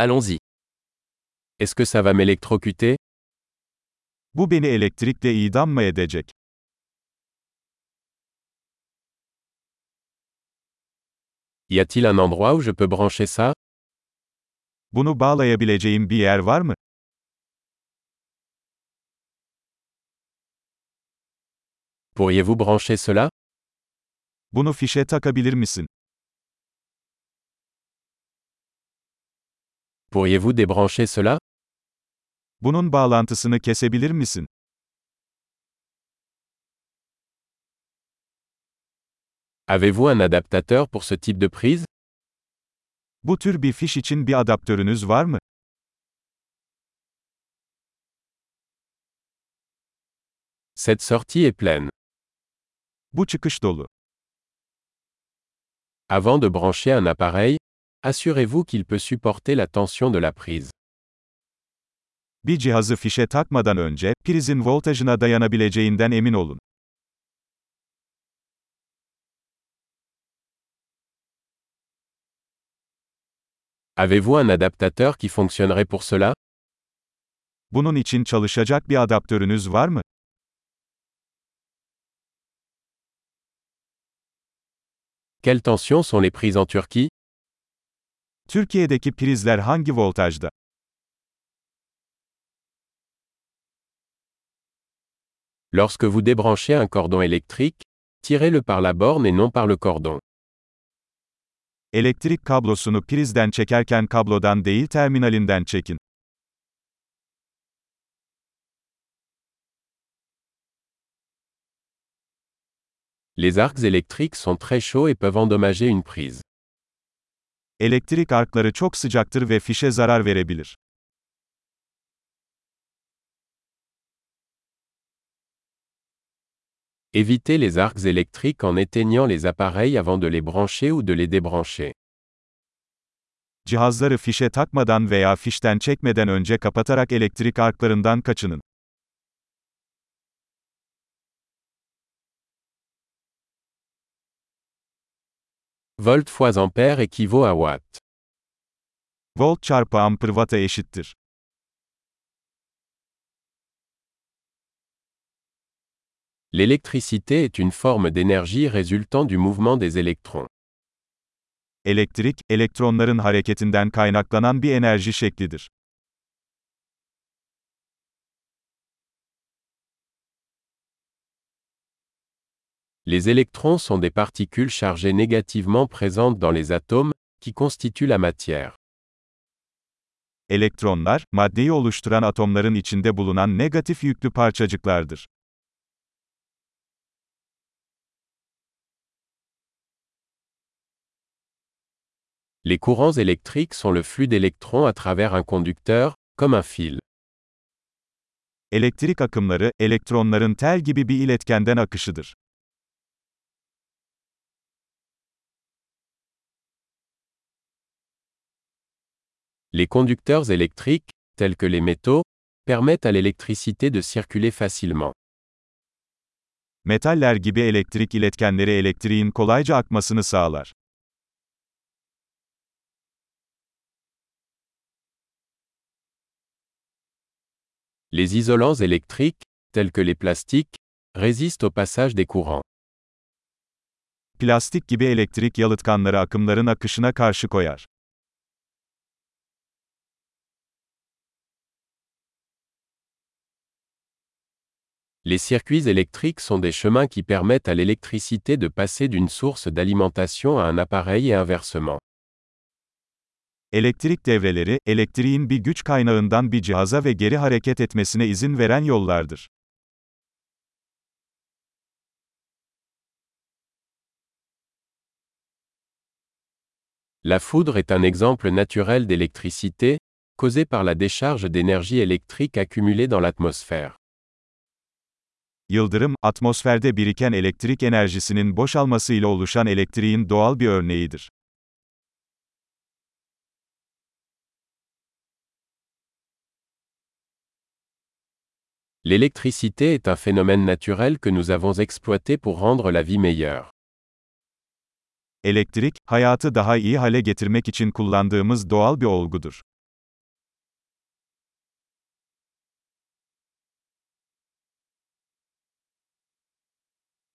Allons-y. Est-ce que ça va m'électrocuter? Bu beni elektrikle idam mı edecek? Y a-t-il un endroit où je peux brancher ça? Bunu bağlayabileceğim bir yer var mı? Pourriez-vous brancher cela? Bunu fişe takabilir misin? Pourriez-vous débrancher cela? Bunun bağlantısını kesebilir misin? Avez-vous un adaptateur pour ce type de prise? Bu tür bir fiş için bir adaptörünüz var mı? Cette sortie est pleine. Bu çıkış dolu. Avant de brancher un appareil, assurez-vous qu'il peut supporter la tension de la prise. Bir cihazı fişe takmadan önce, prizin voltajına dayanabileceğinden emin olun. Avez-vous un adaptateur qui fonctionnerait pour cela? Bunun için çalışacak bir adaptörünüz var mı? Quelle tension sont les prises en Turquie? Türkiye'deki prizler hangi voltajda? Lorsque vous débranchez un cordon électrique, tirez-le par la borne et non par le cordon. Elektrik kablosunu prizden çekerken kablodan değil terminalinden çekin. Les arcs électriques sont très chauds et peuvent endommager une prise. Elektrik arkları çok sıcaktır ve fişe zarar verebilir. Évitez les arcs électriques en éteignant les appareils avant de les brancher ou de les débrancher. Cihazları fişe takmadan veya fişten çekmeden önce kapatarak elektrik arklarından kaçının. Volt fois ampère équivaut à watt. Volt çarpı amper watt'a eşittir. L'électricité est une forme d'énergie résultant du mouvement des électrons. Elektrik, elektronların hareketinden kaynaklanan bir enerji şeklidir. Les électrons sont des particules chargées négativement présentes dans les atomes, qui constituent la matière. Elektronlar, maddeyi oluşturan atomların içinde bulunan negatif yüklü parçacıklardır. Les courants électriques sont le flux d'électrons à travers un conducteur, comme un fil. Elektrik akımları, elektronların tel gibi bir iletkenden akışıdır. Les conducteurs électriques, tels que les métaux, permettent à l'électricité de circuler facilement. Metaller gibi elektrik iletkenleri elektriğin kolayca akmasını sağlar. Les isolants électriques, tels que les plastiques, résistent au passage des courants. Plastik gibi elektrik yalıtkanları akımların akışına karşı koyar. Les circuits électriques sont des chemins qui permettent à l'électricité de passer d'une source d'alimentation à un appareil et inversement. Elektrik devreleri, elektriğin bir güç kaynağından bir cihaza ve geri hareket etmesine izin veren yollardır. La foudre est un exemple naturel d'électricité, causée par la décharge d'énergie électrique accumulée dans l'atmosphère. Yıldırım, atmosferde biriken elektrik enerjisinin boşalmasıyla oluşan elektriğin doğal bir örneğidir. L'électricité est un phénomène naturel que nous avons exploité pour rendre la vie meilleure. Elektrik, hayatı daha iyi hale getirmek için kullandığımız doğal bir olgudur.